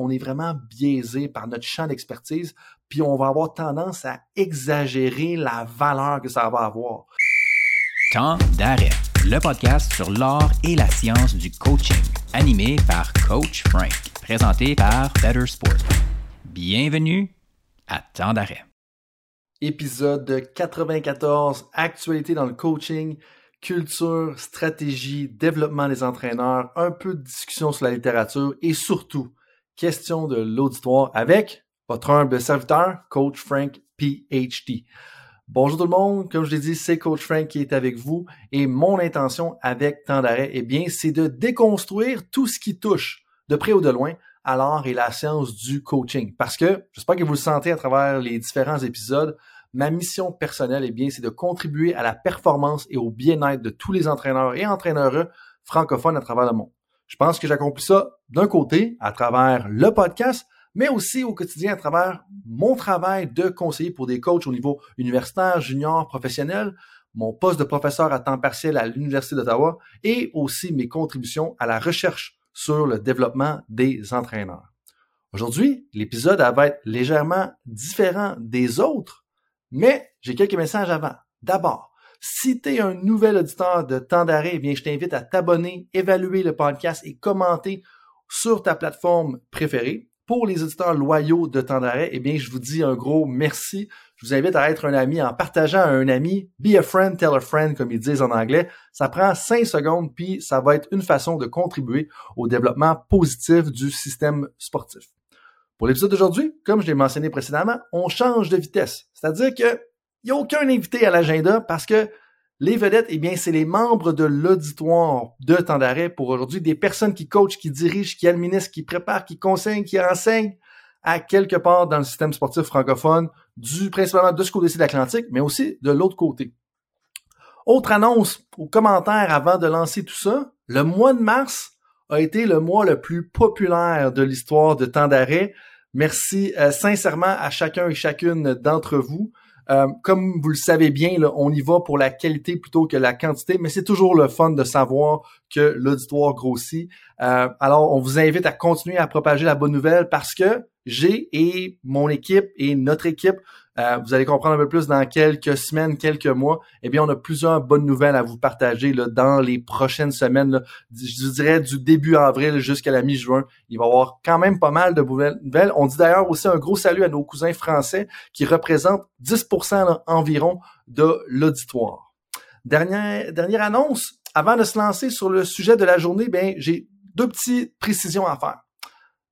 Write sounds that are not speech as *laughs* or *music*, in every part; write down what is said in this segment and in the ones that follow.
on est vraiment biaisé par notre champ d'expertise, puis on va avoir tendance à exagérer la valeur que ça va avoir. Temps d'arrêt, le podcast sur l'art et la science du coaching, animé par Coach Frank, présenté par Better Sport. Bienvenue à Temps d'arrêt. Épisode 94, actualité dans le coaching, culture, stratégie, développement des entraîneurs, un peu de discussion sur la littérature et surtout question de l'auditoire avec votre humble serviteur, Coach Frank PhD. Bonjour tout le monde, comme je l'ai dit, c'est Coach Frank qui est avec vous et mon intention avec Temps d'arrêt, eh bien, c'est de déconstruire tout ce qui touche, de près ou de loin, à l'art et la science du coaching. Parce que, j'espère que vous le sentez à travers les différents épisodes, ma mission personnelle, eh bien, c'est de contribuer à la performance et au bien-être de tous les entraîneurs et entraîneurs francophones à travers le monde. Je pense que j'accomplis ça d'un côté à travers le podcast, mais aussi au quotidien à travers mon travail de conseiller pour des coachs au niveau universitaire, junior, professionnel, mon poste de professeur à temps partiel à l'Université d'Ottawa et aussi mes contributions à la recherche sur le développement des entraîneurs. Aujourd'hui, l'épisode va être légèrement différent des autres, mais j'ai quelques messages avant. D'abord, si tu es un nouvel auditeur de temps d'arrêt, eh bien, je t'invite à t'abonner, évaluer le podcast et commenter sur ta plateforme préférée. Pour les auditeurs loyaux de temps d'arrêt, eh bien, je vous dis un gros merci. Je vous invite à être un ami en partageant à un ami. Be a friend, tell a friend, comme ils disent en anglais. Ça prend cinq secondes, puis ça va être une façon de contribuer au développement positif du système sportif. Pour l'épisode d'aujourd'hui, comme je l'ai mentionné précédemment, on change de vitesse. C'est-à-dire que il n'y a aucun invité à l'agenda parce que les vedettes, eh bien, c'est les membres de l'auditoire de temps pour aujourd'hui, des personnes qui coachent, qui dirigent, qui administrent, qui préparent, qui conseillent, qui enseignent à quelque part dans le système sportif francophone, du principalement de ce côté-ci de l'Atlantique, mais aussi de l'autre côté. Autre annonce ou commentaire avant de lancer tout ça, le mois de mars a été le mois le plus populaire de l'histoire de temps. Merci euh, sincèrement à chacun et chacune d'entre vous. Euh, comme vous le savez bien, on y va pour la qualité plutôt que la quantité, mais c'est toujours le fun de savoir que l'auditoire grossit. Euh, alors, on vous invite à continuer à propager la bonne nouvelle parce que j'ai et mon équipe et notre équipe euh, vous allez comprendre un peu plus dans quelques semaines, quelques mois. Eh bien, on a plusieurs bonnes nouvelles à vous partager là, dans les prochaines semaines. Je dirais du début avril jusqu'à la mi-juin. Il va y avoir quand même pas mal de nouvelles. On dit d'ailleurs aussi un gros salut à nos cousins français qui représentent 10% environ de l'auditoire. Dernière, dernière annonce, avant de se lancer sur le sujet de la journée, ben, j'ai deux petites précisions à faire.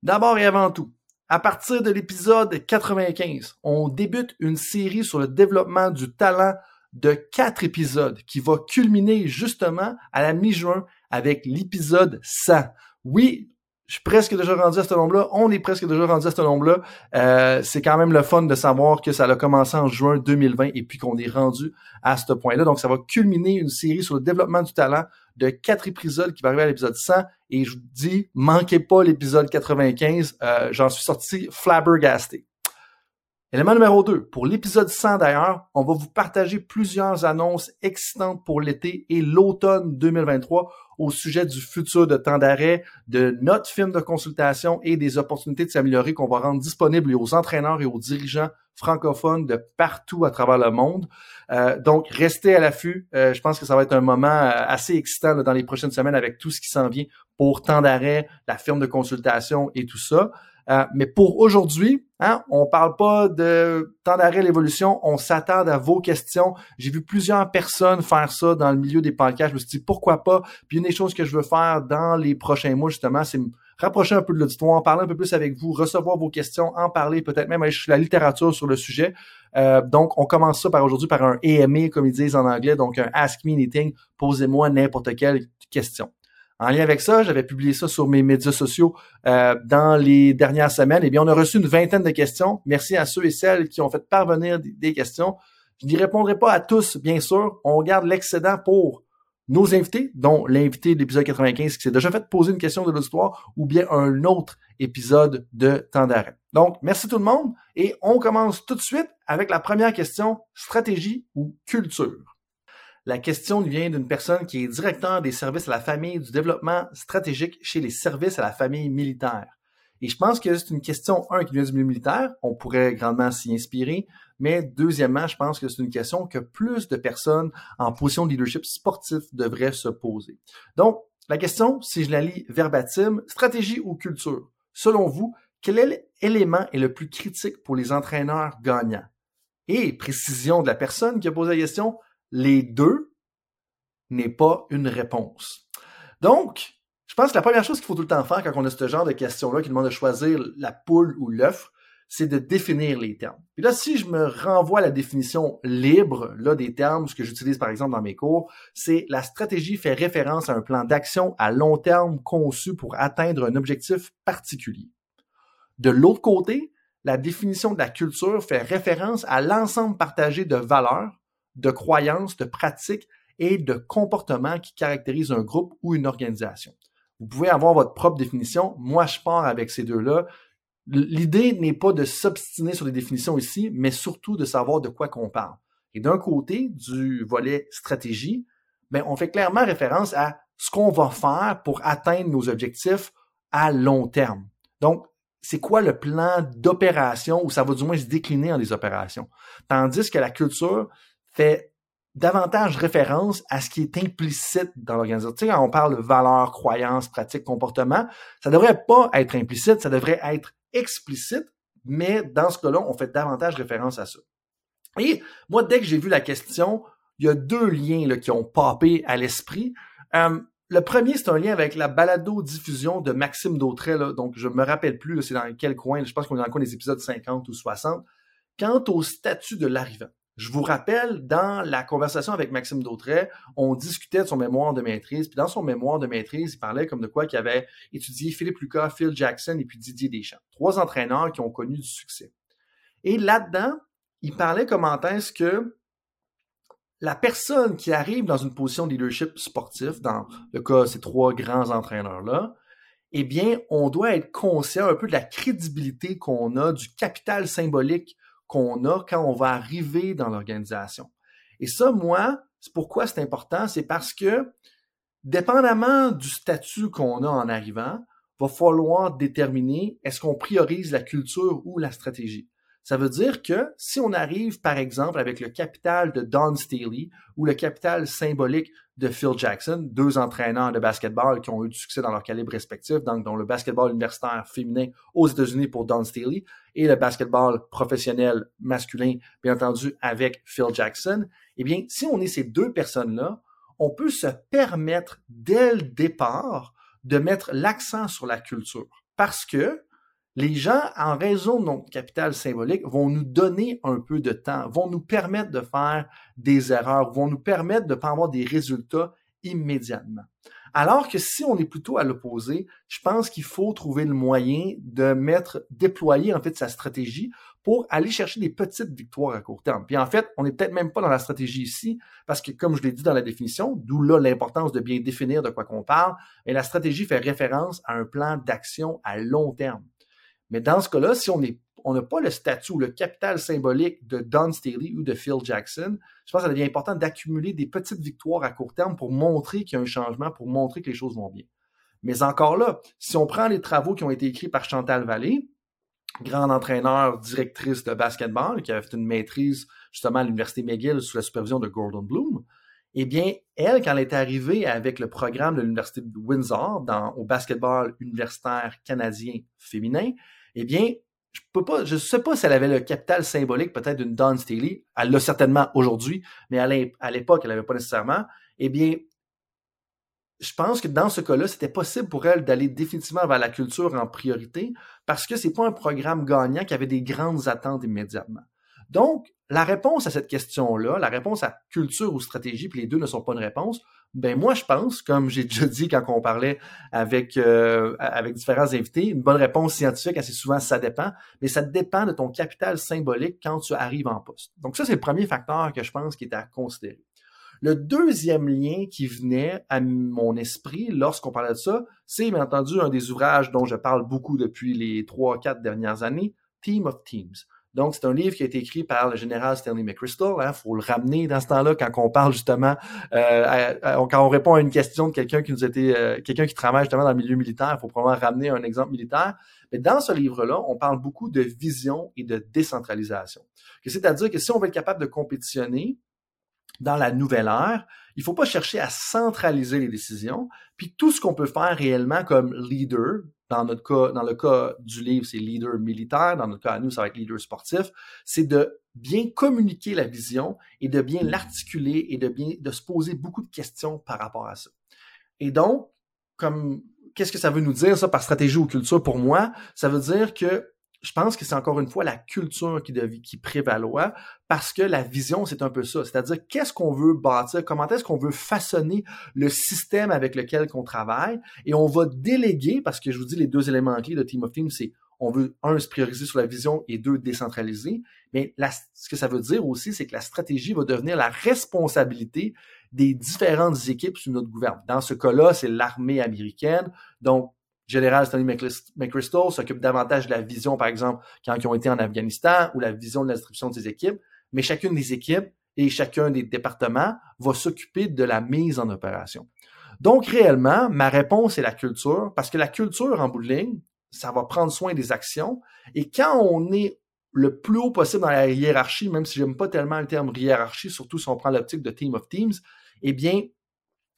D'abord et avant tout, à partir de l'épisode 95, on débute une série sur le développement du talent de quatre épisodes qui va culminer justement à la mi-juin avec l'épisode 100. Oui, je suis presque déjà rendu à ce nombre-là. On est presque déjà rendu à ce nombre-là. Euh, c'est quand même le fun de savoir que ça a commencé en juin 2020 et puis qu'on est rendu à ce point-là. Donc, ça va culminer une série sur le développement du talent de quatre épisodes qui va arriver à l'épisode 100. Et je vous dis, manquez pas l'épisode 95. Euh, J'en suis sorti flabbergasté. Élément numéro 2. Pour l'épisode 100 d'ailleurs, on va vous partager plusieurs annonces excitantes pour l'été et l'automne 2023 au sujet du futur de temps d'arrêt, de notre film de consultation et des opportunités de s'améliorer qu'on va rendre disponibles aux entraîneurs et aux dirigeants francophones de partout à travers le monde. Euh, donc, restez à l'affût. Euh, je pense que ça va être un moment euh, assez excitant dans les prochaines semaines avec tout ce qui s'en vient pour temps d'arrêt, la firme de consultation et tout ça. Euh, mais pour aujourd'hui, hein, on parle pas de temps d'arrêt l'évolution, on s'attend à vos questions. J'ai vu plusieurs personnes faire ça dans le milieu des podcasts. Je me suis dit pourquoi pas? Puis une des choses que je veux faire dans les prochains mois justement, c'est me rapprocher un peu de l'auditoire, parler un peu plus avec vous, recevoir vos questions, en parler, peut-être même aller chercher la littérature sur le sujet. Euh, donc, on commence ça par aujourd'hui par un AMA, comme ils disent en anglais, donc un Ask Me Anything. Posez-moi n'importe quelle question. En lien avec ça, j'avais publié ça sur mes médias sociaux euh, dans les dernières semaines. Eh bien, on a reçu une vingtaine de questions. Merci à ceux et celles qui ont fait parvenir des, questions. Je n'y répondrai pas à tous, bien sûr. On garde l'excédent pour nos invités, dont l'invité de l'épisode 95 qui s'est déjà fait poser une question de l'auditoire ou bien un autre épisode de temps d'arrêt. Donc, merci tout le monde et on commence tout de suite avec la première question, stratégie ou culture? La question vient d'une personne qui est directeur des services à la famille du développement stratégique chez les services à la famille militaire. Et je pense que c'est une question, un, qui vient du milieu militaire, on pourrait grandement s'y inspirer, mais deuxièmement, je pense que c'est une question que plus de personnes en position de leadership sportif devraient se poser. Donc, la question, si je la lis verbatim, stratégie ou culture? Selon vous, quel élément est le plus critique pour les entraîneurs gagnants? Et précision de la personne qui a posé la question, les deux n'est pas une réponse. Donc, je pense que la première chose qu'il faut tout le temps faire quand on a ce genre de questions-là qui demande de choisir la poule ou l'œuf, c'est de définir les termes. Et là, si je me renvoie à la définition libre là, des termes, ce que j'utilise par exemple dans mes cours, c'est la stratégie fait référence à un plan d'action à long terme conçu pour atteindre un objectif particulier. De l'autre côté, la définition de la culture fait référence à l'ensemble partagé de valeurs, de croyances, de pratiques et de comportements qui caractérisent un groupe ou une organisation. Vous pouvez avoir votre propre définition. Moi, je pars avec ces deux-là. L'idée n'est pas de s'obstiner sur les définitions ici, mais surtout de savoir de quoi qu'on parle. Et d'un côté, du volet stratégie, ben, on fait clairement référence à ce qu'on va faire pour atteindre nos objectifs à long terme. Donc, c'est quoi le plan d'opération ou ça va du moins se décliner en des opérations? Tandis que la culture fait davantage référence à ce qui est implicite dans l'organisation. Tu sais, quand on parle de valeurs, croyances, pratiques, comportements, ça devrait pas être implicite, ça devrait être explicite, mais dans ce cas-là, on fait davantage référence à ça. Et moi, dès que j'ai vu la question, il y a deux liens là, qui ont papé à l'esprit. Euh, le premier, c'est un lien avec la balado-diffusion de Maxime Dautrey. Donc, je me rappelle plus, c'est dans quel coin. Je pense qu'on est dans le coin des épisodes 50 ou 60. Quant au statut de l'arrivant. Je vous rappelle, dans la conversation avec Maxime Dautrey, on discutait de son mémoire de maîtrise. Puis dans son mémoire de maîtrise, il parlait comme de quoi qu'il avait étudié Philippe Lucas, Phil Jackson et puis Didier Deschamps. Trois entraîneurs qui ont connu du succès. Et là-dedans, il parlait comment est-ce que la personne qui arrive dans une position de leadership sportif, dans le cas de ces trois grands entraîneurs-là, eh bien, on doit être conscient un peu de la crédibilité qu'on a, du capital symbolique qu'on a quand on va arriver dans l'organisation. Et ça, moi, c'est pourquoi c'est important, c'est parce que, dépendamment du statut qu'on a en arrivant, va falloir déterminer est-ce qu'on priorise la culture ou la stratégie. Ça veut dire que si on arrive, par exemple, avec le capital de Don Staley ou le capital symbolique de Phil Jackson, deux entraîneurs de basketball qui ont eu du succès dans leur calibre respectif, donc dont le basketball universitaire féminin aux États-Unis pour Don Staley et le basketball professionnel masculin, bien entendu, avec Phil Jackson, eh bien, si on est ces deux personnes-là, on peut se permettre dès le départ de mettre l'accent sur la culture. Parce que les gens, en raison de notre capital symbolique, vont nous donner un peu de temps, vont nous permettre de faire des erreurs, vont nous permettre de ne pas avoir des résultats immédiatement. Alors que si on est plutôt à l'opposé, je pense qu'il faut trouver le moyen de mettre, déployer en fait sa stratégie pour aller chercher des petites victoires à court terme. Puis en fait, on n'est peut-être même pas dans la stratégie ici, parce que comme je l'ai dit dans la définition, d'où là l'importance de bien définir de quoi qu'on parle, et la stratégie fait référence à un plan d'action à long terme. Mais dans ce cas-là, si on n'a pas le statut ou le capital symbolique de Don Staley ou de Phil Jackson, je pense que ça devient important d'accumuler des petites victoires à court terme pour montrer qu'il y a un changement, pour montrer que les choses vont bien. Mais encore là, si on prend les travaux qui ont été écrits par Chantal Vallée, grande entraîneur, directrice de basketball, qui a fait une maîtrise justement à l'Université McGill sous la supervision de Gordon Bloom, eh bien, elle, quand elle est arrivée avec le programme de l'Université de Windsor dans, au basketball universitaire canadien féminin, eh bien, je peux pas, je sais pas si elle avait le capital symbolique peut-être d'une Dawn Staley. Elle l'a certainement aujourd'hui, mais à l'époque, elle n'avait pas nécessairement. Eh bien, je pense que dans ce cas-là, c'était possible pour elle d'aller définitivement vers la culture en priorité parce que c'est pas un programme gagnant qui avait des grandes attentes immédiatement. Donc, la réponse à cette question-là, la réponse à culture ou stratégie, puis les deux ne sont pas une réponse, ben moi je pense, comme j'ai déjà dit quand on parlait avec euh, avec différents invités, une bonne réponse scientifique assez souvent ça dépend, mais ça dépend de ton capital symbolique quand tu arrives en poste. Donc ça c'est le premier facteur que je pense qui est à considérer. Le deuxième lien qui venait à mon esprit lorsqu'on parlait de ça, c'est bien entendu un des ouvrages dont je parle beaucoup depuis les trois quatre dernières années, Team of Teams. Donc, c'est un livre qui a été écrit par le général Stanley McChrystal. Il hein, faut le ramener dans ce temps-là quand on parle justement, euh, quand on répond à une question de quelqu'un qui nous était, euh, quelqu'un qui travaille justement dans le milieu militaire, il faut probablement ramener un exemple militaire. Mais dans ce livre-là, on parle beaucoup de vision et de décentralisation. C'est-à-dire que si on veut être capable de compétitionner, dans la nouvelle ère, il faut pas chercher à centraliser les décisions, puis tout ce qu'on peut faire réellement comme leader, dans notre cas, dans le cas du livre, c'est leader militaire, dans notre cas à nous, ça va être leader sportif, c'est de bien communiquer la vision et de bien l'articuler et de bien de se poser beaucoup de questions par rapport à ça. Et donc, comme qu'est-ce que ça veut nous dire ça par stratégie ou culture pour moi? Ça veut dire que je pense que c'est encore une fois la culture qui, qui prévaloir parce que la vision, c'est un peu ça. C'est-à-dire, qu'est-ce qu'on veut bâtir? Comment est-ce qu'on veut façonner le système avec lequel on travaille? Et on va déléguer, parce que je vous dis, les deux éléments clés de Team of Team, c'est on veut, un, se prioriser sur la vision et deux, décentraliser. Mais ce que ça veut dire aussi, c'est que la stratégie va devenir la responsabilité des différentes équipes sous notre gouvernement. Dans ce cas-là, c'est l'armée américaine. Donc, général Stanley McChrystal s'occupe davantage de la vision, par exemple, quand ils ont été en Afghanistan, ou la vision de la distribution de ses équipes. Mais chacune des équipes et chacun des départements va s'occuper de la mise en opération. Donc, réellement, ma réponse est la culture, parce que la culture, en bout de ligne, ça va prendre soin des actions. Et quand on est le plus haut possible dans la hiérarchie, même si j'aime pas tellement le terme hiérarchie, surtout si on prend l'optique de Team of Teams, eh bien,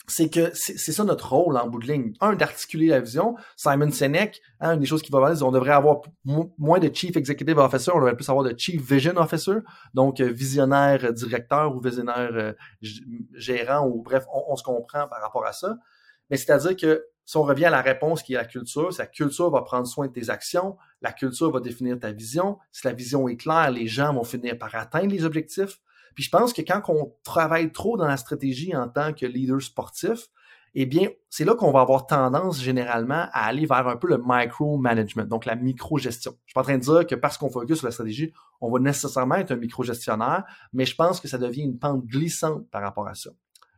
c'est que c'est ça notre rôle en bout de ligne. Un, d'articuler la vision. Simon Sinek, hein, une des choses qui va dire, on devrait avoir moins de Chief Executive Officer, on devrait plus avoir de Chief Vision Officer, donc euh, visionnaire directeur ou visionnaire euh, gérant, ou bref, on, se comprend par rapport à ça. Mais c'est-à-dire que si on revient à la réponse qui est la culture, la culture va prendre soin de tes actions, la culture va définir ta vision. Si la vision est claire, les gens vont finir par atteindre les objectifs. Puis je pense que quand on travaille trop dans la stratégie en tant que leader sportif, eh bien, c'est là qu'on va avoir tendance généralement à aller vers un peu le micro-management, donc la micro-gestion. Je suis pas en train de dire que parce qu'on focus sur la stratégie, on va nécessairement être un micro-gestionnaire, mais je pense que ça devient une pente glissante par rapport à ça.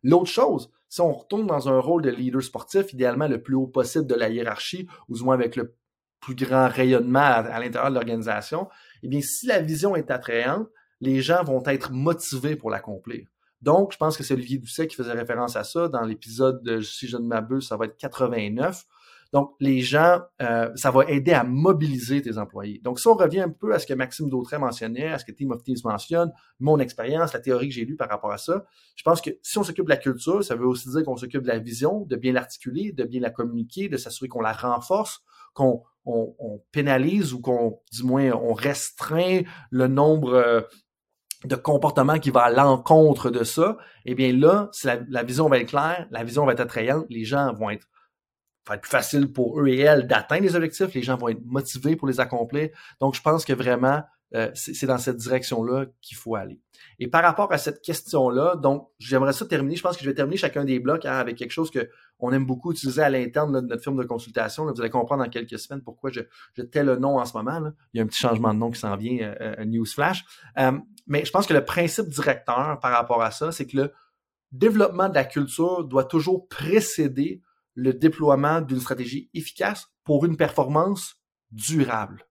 L'autre chose, si on retourne dans un rôle de leader sportif, idéalement le plus haut possible de la hiérarchie, ou du moins avec le plus grand rayonnement à, à l'intérieur de l'organisation, eh bien, si la vision est attrayante, les gens vont être motivés pour l'accomplir. Donc, je pense que c'est Olivier Doucet qui faisait référence à ça dans l'épisode, si je ne m'abuse, ça va être 89. Donc, les gens, euh, ça va aider à mobiliser tes employés. Donc, si on revient un peu à ce que Maxime Dautrey mentionnait, à ce que Team of mentionne, mon expérience, la théorie que j'ai lue par rapport à ça, je pense que si on s'occupe de la culture, ça veut aussi dire qu'on s'occupe de la vision, de bien l'articuler, de bien la communiquer, de s'assurer qu'on la renforce, qu'on on, pénalise ou qu'on, du moins, on restreint le nombre euh, de comportement qui va à l'encontre de ça, eh bien là, si la, vision va être claire, la vision va être attrayante, les gens vont être, va être plus facile pour eux et elles d'atteindre les objectifs, les gens vont être motivés pour les accomplir. Donc, je pense que vraiment, euh, c'est dans cette direction-là qu'il faut aller. Et par rapport à cette question-là, donc j'aimerais ça terminer. Je pense que je vais terminer chacun des blocs hein, avec quelque chose que on aime beaucoup utiliser à l'interne de notre firme de consultation. vous allez comprendre dans quelques semaines pourquoi je, je tais le nom en ce moment. Il y a un petit changement de nom qui s'en vient, euh, euh Newsflash. Euh, mais je pense que le principe directeur par rapport à ça, c'est que le développement de la culture doit toujours précéder le déploiement d'une stratégie efficace pour une performance durable.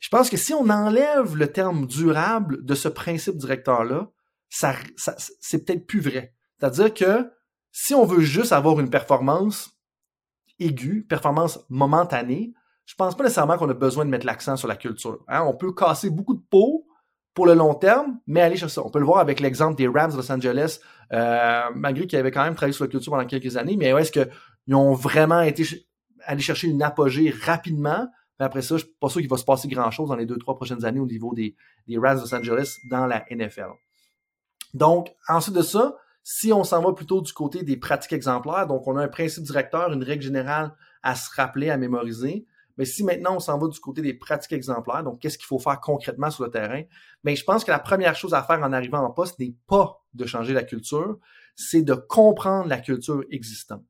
Je pense que si on enlève le terme durable de ce principe directeur-là, ça, c'est peut-être plus vrai. C'est-à-dire que si on veut juste avoir une performance aiguë, performance momentanée, je pense pas nécessairement qu'on a besoin de mettre l'accent sur la culture. Hein. On peut casser beaucoup de peau pour le long terme, mais aller chercher ça. On peut le voir avec l'exemple des Rams de Los Angeles, euh, malgré qu'ils avaient quand même travaillé sur la culture pendant quelques années, mais est-ce qu'ils ont vraiment été aller chercher une apogée rapidement, après ça, je suis pas sûr qu'il va se passer grand-chose dans les deux, trois prochaines années au niveau des, des Rams de Los Angeles dans la NFL. Donc, ensuite de ça, si on s'en va plutôt du côté des pratiques exemplaires, donc on a un principe directeur, une règle générale à se rappeler, à mémoriser. Mais si maintenant on s'en va du côté des pratiques exemplaires, donc qu'est-ce qu'il faut faire concrètement sur le terrain, mais je pense que la première chose à faire en arrivant en poste n'est pas de changer la culture, c'est de comprendre la culture existante.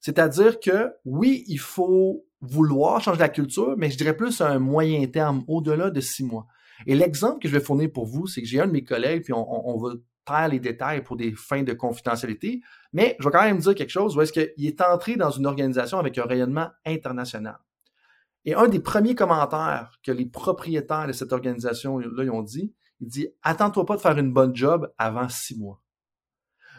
C'est-à-dire que oui, il faut vouloir changer la culture, mais je dirais plus à un moyen terme, au-delà de six mois. Et l'exemple que je vais fournir pour vous, c'est que j'ai un de mes collègues, puis on, va taire les détails pour des fins de confidentialité, mais je vais quand même dire quelque chose où est-ce qu'il est entré dans une organisation avec un rayonnement international? Et un des premiers commentaires que les propriétaires de cette organisation-là ont dit, il dit Attends-toi pas de faire une bonne job avant six mois.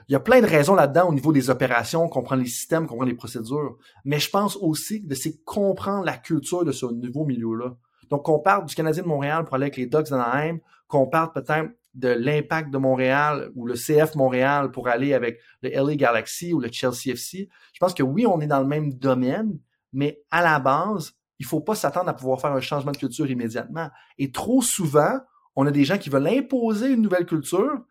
Il y a plein de raisons là-dedans au niveau des opérations, comprendre les systèmes, comprendre les procédures. Mais je pense aussi de c'est comprendre la culture de ce nouveau milieu-là. Donc, qu'on parle du Canadien de Montréal pour aller avec les Ducks d'Anaheim, qu'on parle peut-être de l'impact de Montréal ou le CF Montréal pour aller avec le LA Galaxy ou le Chelsea FC. Je pense que oui, on est dans le même domaine, mais à la base, il faut pas s'attendre à pouvoir faire un changement de culture immédiatement. Et trop souvent, on a des gens qui veulent imposer une nouvelle culture,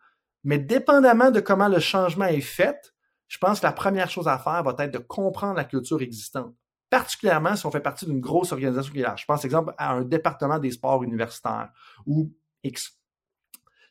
mais dépendamment de comment le changement est fait, je pense que la première chose à faire va être de comprendre la culture existante. Particulièrement si on fait partie d'une grosse organisation qui est là. Je pense, exemple, à un département des sports universitaires ou X.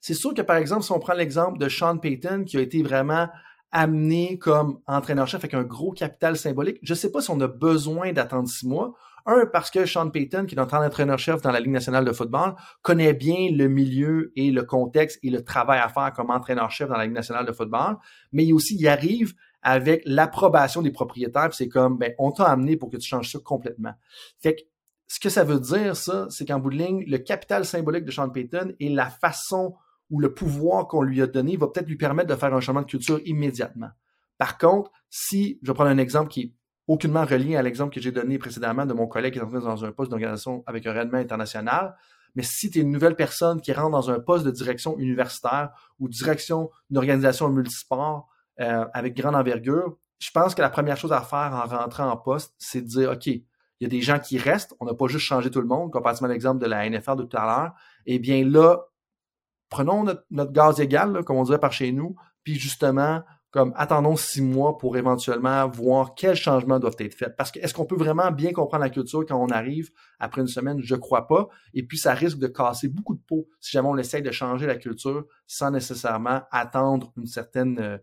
C'est sûr que, par exemple, si on prend l'exemple de Sean Payton, qui a été vraiment amené comme entraîneur-chef avec un gros capital symbolique, je ne sais pas si on a besoin d'attendre six mois, un, parce que Sean Payton, qui est notre entraîneur-chef dans la Ligue nationale de football, connaît bien le milieu et le contexte et le travail à faire comme entraîneur-chef dans la Ligue nationale de football, mais il aussi y arrive avec l'approbation des propriétaires. C'est comme, ben, on t'a amené pour que tu changes ça complètement. Fait que, ce que ça veut dire, ça, c'est qu'en bout de ligne, le capital symbolique de Sean Payton et la façon ou le pouvoir qu'on lui a donné va peut-être lui permettre de faire un changement de culture immédiatement. Par contre, si, je prendre un exemple qui est aucunement relié à l'exemple que j'ai donné précédemment de mon collègue qui est entré dans un poste d'organisation avec un rayonnement international. Mais si tu es une nouvelle personne qui rentre dans un poste de direction universitaire ou direction d'une organisation multisport euh, avec grande envergure, je pense que la première chose à faire en rentrant en poste, c'est de dire, OK, il y a des gens qui restent, on n'a pas juste changé tout le monde, comparativement à l'exemple de la NFL de tout à l'heure. Eh bien là, prenons notre, gaz égal, comme on dirait par chez nous, puis justement, comme attendons six mois pour éventuellement voir quels changements doivent être faits. Parce que est-ce qu'on peut vraiment bien comprendre la culture quand on arrive après une semaine? Je crois pas. Et puis, ça risque de casser beaucoup de peau si jamais on essaye de changer la culture sans nécessairement attendre une certaine, euh,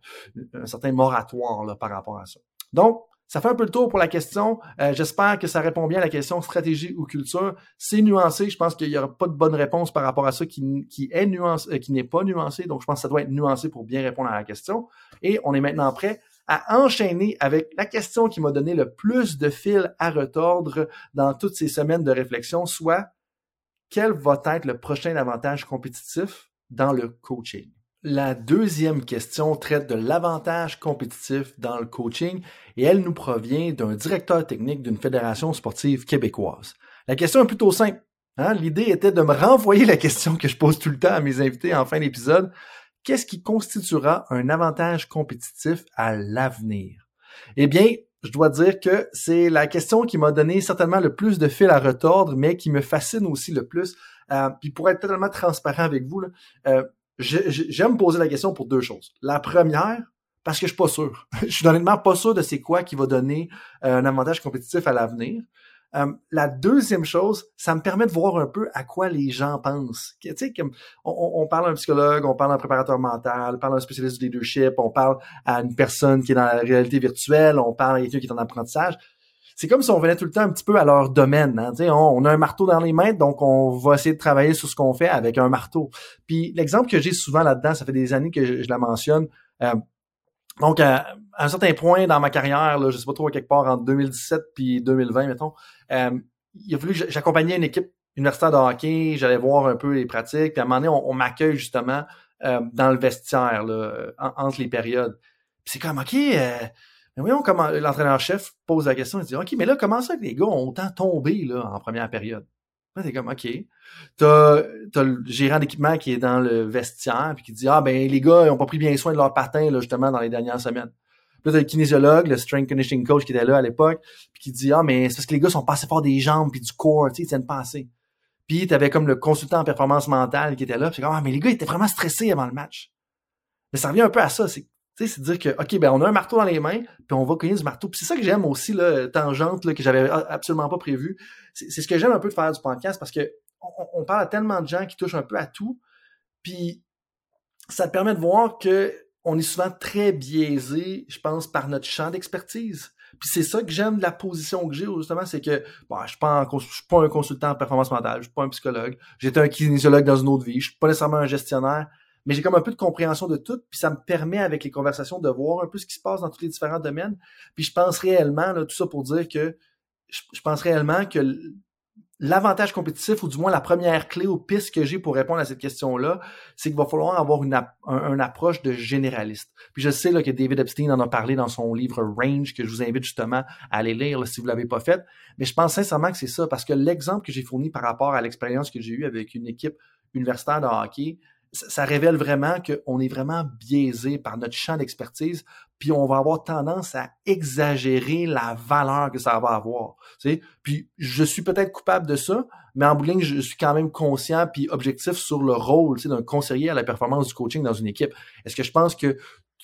un certain moratoire là, par rapport à ça. Donc, ça fait un peu le tour pour la question. Euh, j'espère que ça répond bien à la question stratégie ou culture. C'est nuancé. Je pense qu'il n'y aura pas de bonne réponse par rapport à ça qui, qui est nuancé, euh, qui n'est pas nuancé. Donc, je pense que ça doit être nuancé pour bien répondre à la question. Et on est maintenant prêt à enchaîner avec la question qui m'a donné le plus de fil à retordre dans toutes ces semaines de réflexion, soit quel va être le prochain avantage compétitif dans le coaching? La deuxième question traite de l'avantage compétitif dans le coaching et elle nous provient d'un directeur technique d'une fédération sportive québécoise. La question est plutôt simple. Hein? L'idée était de me renvoyer la question que je pose tout le temps à mes invités en fin d'épisode. Qu'est-ce qui constituera un avantage compétitif à l'avenir? Eh bien, je dois dire que c'est la question qui m'a donné certainement le plus de fil à retordre, mais qui me fascine aussi le plus. Euh, puis pour être totalement transparent avec vous, là, euh, j'aime poser la question pour deux choses. La première, parce que je suis pas sûr. *laughs* je suis honnêtement pas sûr de c'est quoi qui va donner euh, un avantage compétitif à l'avenir. Euh, la deuxième chose, ça me permet de voir un peu à quoi les gens pensent. Tu sais, comme on, on, parle à un psychologue, on parle à un préparateur mental, on parle à un spécialiste du leadership, on parle à une personne qui est dans la réalité virtuelle, on parle à quelqu'un qui est en apprentissage c'est comme si on venait tout le temps un petit peu à leur domaine. Hein. On, on, a un marteau dans les mains, donc on va essayer de travailler sur ce qu'on fait avec un marteau. Puis l'exemple que j'ai souvent là-dedans, ça fait des années que je, la mentionne. Euh, donc, à, un certain point dans ma carrière, là, je sais pas trop quelque part entre 2017 puis 2020, mettons, euh, il a fallu que j'accompagnais une équipe universitaire de hockey, j'allais voir un peu les pratiques, puis à un moment donné, on, m'accueille justement euh, dans le vestiaire là, entre les périodes. Puis c'est comme, OK, mais voyons comment l'entraîneur-chef pose la question, il dit OK, mais là, comment ça que les gars ont autant tombé là, en première période? Là, t'es comme OK. T'as, as le gérant d'équipement qui est dans le vestiaire puis qui dit Ah ben les gars, ils ont pas pris bien soin de leur patin là, justement dans les dernières semaines. Puis là, t'as le kinésiologue, le strength conditioning coach qui était là à l'époque, puis qui dit Ah, mais c'est parce que les gars sont pas assez forts des jambes puis du corps, tu sais, ils tiennent pas assez. Puis t'avais comme le consultant en performance mentale qui était là, puis c'est comme Ah, mais les gars, ils étaient vraiment stressés avant le match. Mais ça revient un peu à ça, c'est c'est de dire que, OK, ben, on a un marteau dans les mains, puis on va cogner du marteau. Puis c'est ça que j'aime aussi, là, tangente, là, que j'avais absolument pas prévu. C'est ce que j'aime un peu de faire du podcast parce que on, parle à tellement de gens qui touchent un peu à tout. Puis ça te permet de voir que on est souvent très biaisé, je pense, par notre champ d'expertise. Puis c'est ça que j'aime de la position que j'ai, justement, c'est que bon, je ne suis pas un consultant en performance mentale, je suis pas un psychologue, j'étais un kinésiologue dans une autre vie, je suis pas nécessairement un gestionnaire, mais j'ai comme un peu de compréhension de tout, puis ça me permet avec les conversations de voir un peu ce qui se passe dans tous les différents domaines. Puis je pense réellement, là, tout ça pour dire que je, pense réellement que l'avantage compétitif, ou du moins la première clé ou piste que j'ai pour répondre à cette question-là, c'est qu'il va falloir avoir une, approche de généraliste. Puis je sais là, que David Epstein en a parlé dans son livre Range, que je vous invite justement à aller lire si vous l'avez pas fait. Mais je pense sincèrement que c'est ça, parce que l'exemple que j'ai fourni par rapport à l'expérience que j'ai eue avec une équipe universitaire de hockey, ça révèle vraiment qu'on est vraiment biaisé par notre champ d'expertise, puis on va avoir tendance à exagérer la valeur que ça va avoir. Puis je suis peut-être coupable de ça, mais en bout je suis quand même conscient puis objectif sur le rôle tu sais, d'un conseiller à la performance du coaching dans une équipe. Est-ce que je pense que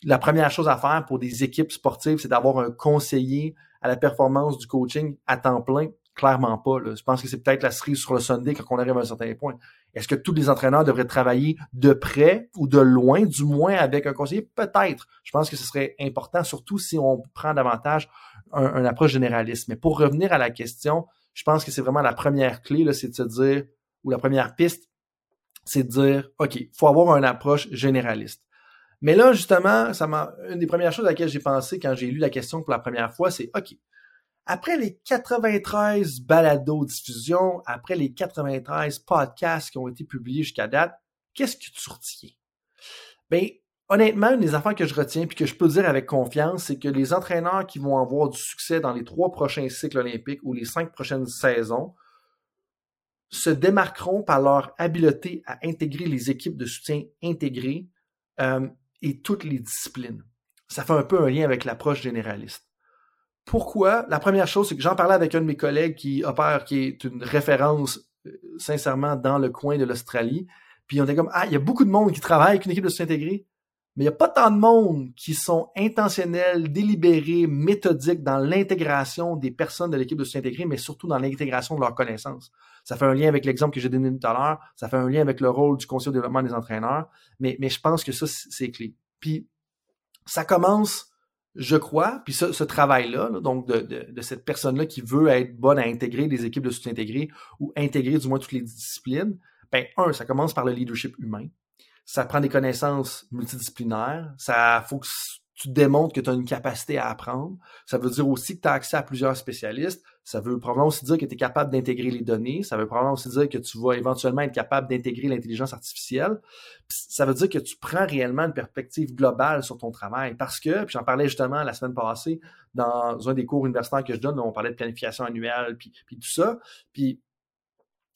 la première chose à faire pour des équipes sportives, c'est d'avoir un conseiller à la performance du coaching à temps plein? Clairement pas. Je pense que c'est peut-être la cerise sur le Sunday quand on arrive à un certain point. Est-ce que tous les entraîneurs devraient travailler de près ou de loin, du moins avec un conseiller? Peut-être. Je pense que ce serait important, surtout si on prend davantage un, approche généraliste. Mais pour revenir à la question, je pense que c'est vraiment la première clé, c'est de se dire, ou la première piste, c'est de dire, OK, faut avoir une approche généraliste. Mais là, justement, ça m'a, une des premières choses à laquelle j'ai pensé quand j'ai lu la question pour la première fois, c'est OK, après les 93 balados-diffusions, après les 93 podcasts qui ont été publiés jusqu'à date, qu'est-ce que tu retiens? Bien, honnêtement, une des affaires que je retiens puis que je peux dire avec confiance, c'est que les entraîneurs qui vont avoir du succès dans les trois prochains cycles olympiques ou les cinq prochaines saisons se démarqueront par leur habileté à intégrer les équipes de soutien intégrées euh, et toutes les disciplines. Ça fait un peu un lien avec l'approche généraliste. Pourquoi? La première chose, c'est que j'en parlais avec un de mes collègues qui opère, qui est une référence, euh, sincèrement, dans le coin de l'Australie. Puis on était comme, ah, il y a beaucoup de monde qui travaille avec une équipe de s'intégrer, mais il n'y a pas tant de monde qui sont intentionnels, délibérés, méthodiques dans l'intégration des personnes de l'équipe de s'intégrer, mais surtout dans l'intégration de leurs connaissances. Ça fait un lien avec l'exemple que j'ai donné tout à l'heure, ça fait un lien avec le rôle du conseil de développement des entraîneurs, mais, mais je pense que ça, c'est clé. Puis, ça commence je crois, puis ce, travail-là, donc de, cette personne-là qui veut être bonne à intégrer des équipes de soutien intégré ou intégrer du moins toutes les disciplines, ben un, ça commence par le leadership humain. Ça prend des connaissances multidisciplinaires. Ça faut tu démontres que tu as une capacité à apprendre. Ça veut dire aussi que tu as accès à plusieurs spécialistes. Ça veut probablement aussi dire que tu es capable d'intégrer les données. Ça veut probablement aussi dire que tu vas éventuellement être capable d'intégrer l'intelligence artificielle. ça veut dire que tu prends réellement une perspective globale sur ton travail. Parce que, puis j'en parlais justement la semaine passée dans un des cours universitaires que je donne, on parlait de planification annuelle, puis, puis tout ça. Puis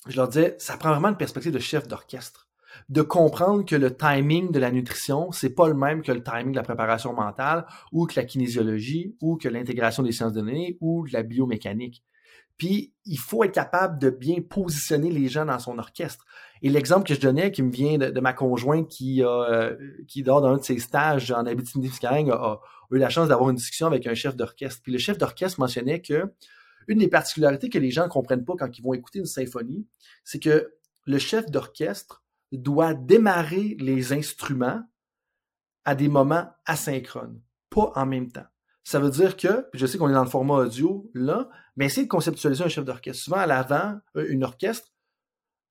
je leur disais, ça prend vraiment une perspective de chef d'orchestre de comprendre que le timing de la nutrition, c'est pas le même que le timing de la préparation mentale ou que la kinésiologie ou que l'intégration des sciences de données ou de la biomécanique. Puis, il faut être capable de bien positionner les gens dans son orchestre. Et l'exemple que je donnais, qui me vient de, ma conjointe qui, euh, qui dort dans un de ses stages en Abitibi-Témiscamingue, a, a, eu la chance d'avoir une discussion avec un chef d'orchestre. Puis le chef d'orchestre mentionnait que une des particularités que les gens ne comprennent pas quand ils vont écouter une symphonie, c'est que le chef d'orchestre doit démarrer les instruments à des moments asynchrones, pas en même temps. Ça veut dire que, je sais qu'on est dans le format audio là, mais essayez de conceptualiser un chef d'orchestre. Souvent à l'avant, euh, une orchestre,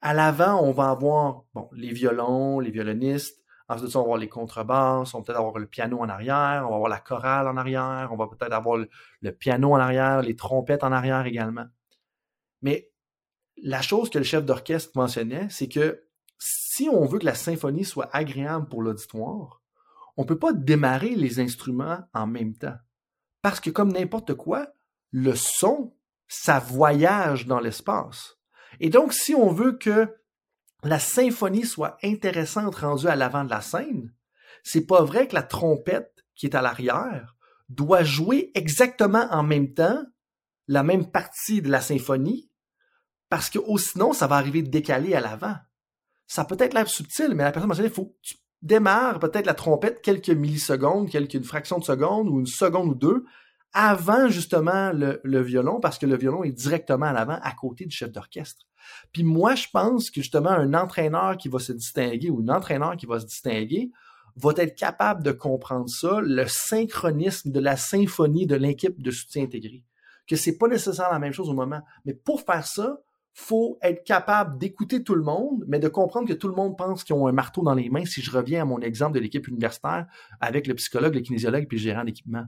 à l'avant, on va avoir bon, les violons, les violonistes, ensuite on va avoir les contrebasses, on va peut-être avoir le piano en arrière, on va avoir la chorale en arrière, on va peut-être avoir le piano en arrière, les trompettes en arrière également. Mais la chose que le chef d'orchestre mentionnait, c'est que si on veut que la symphonie soit agréable pour l'auditoire, on ne peut pas démarrer les instruments en même temps. Parce que comme n'importe quoi, le son, ça voyage dans l'espace. Et donc, si on veut que la symphonie soit intéressante rendue à l'avant de la scène, c'est pas vrai que la trompette qui est à l'arrière doit jouer exactement en même temps la même partie de la symphonie, parce que sinon, ça va arriver décalé à l'avant ça peut être l'air subtil, mais la personne mentionnée, il faut que tu démarres peut-être la trompette quelques millisecondes, quelques une fraction de seconde ou une seconde ou deux avant justement le, violon, parce que le violon est directement à l'avant, à côté du chef d'orchestre. Puis moi, je pense que justement un entraîneur qui va se distinguer ou un entraîneur qui va se distinguer va être capable de comprendre ça, le synchronisme de la symphonie de l'équipe de soutien intégré. Que c'est pas nécessairement la même chose au moment. Mais pour faire ça, faut être capable d'écouter tout le monde, mais de comprendre que tout le monde pense qu'ils ont un marteau dans les mains. Si je reviens à mon exemple de l'équipe universitaire avec le psychologue, le kinésiologue puis le gérant d'équipement.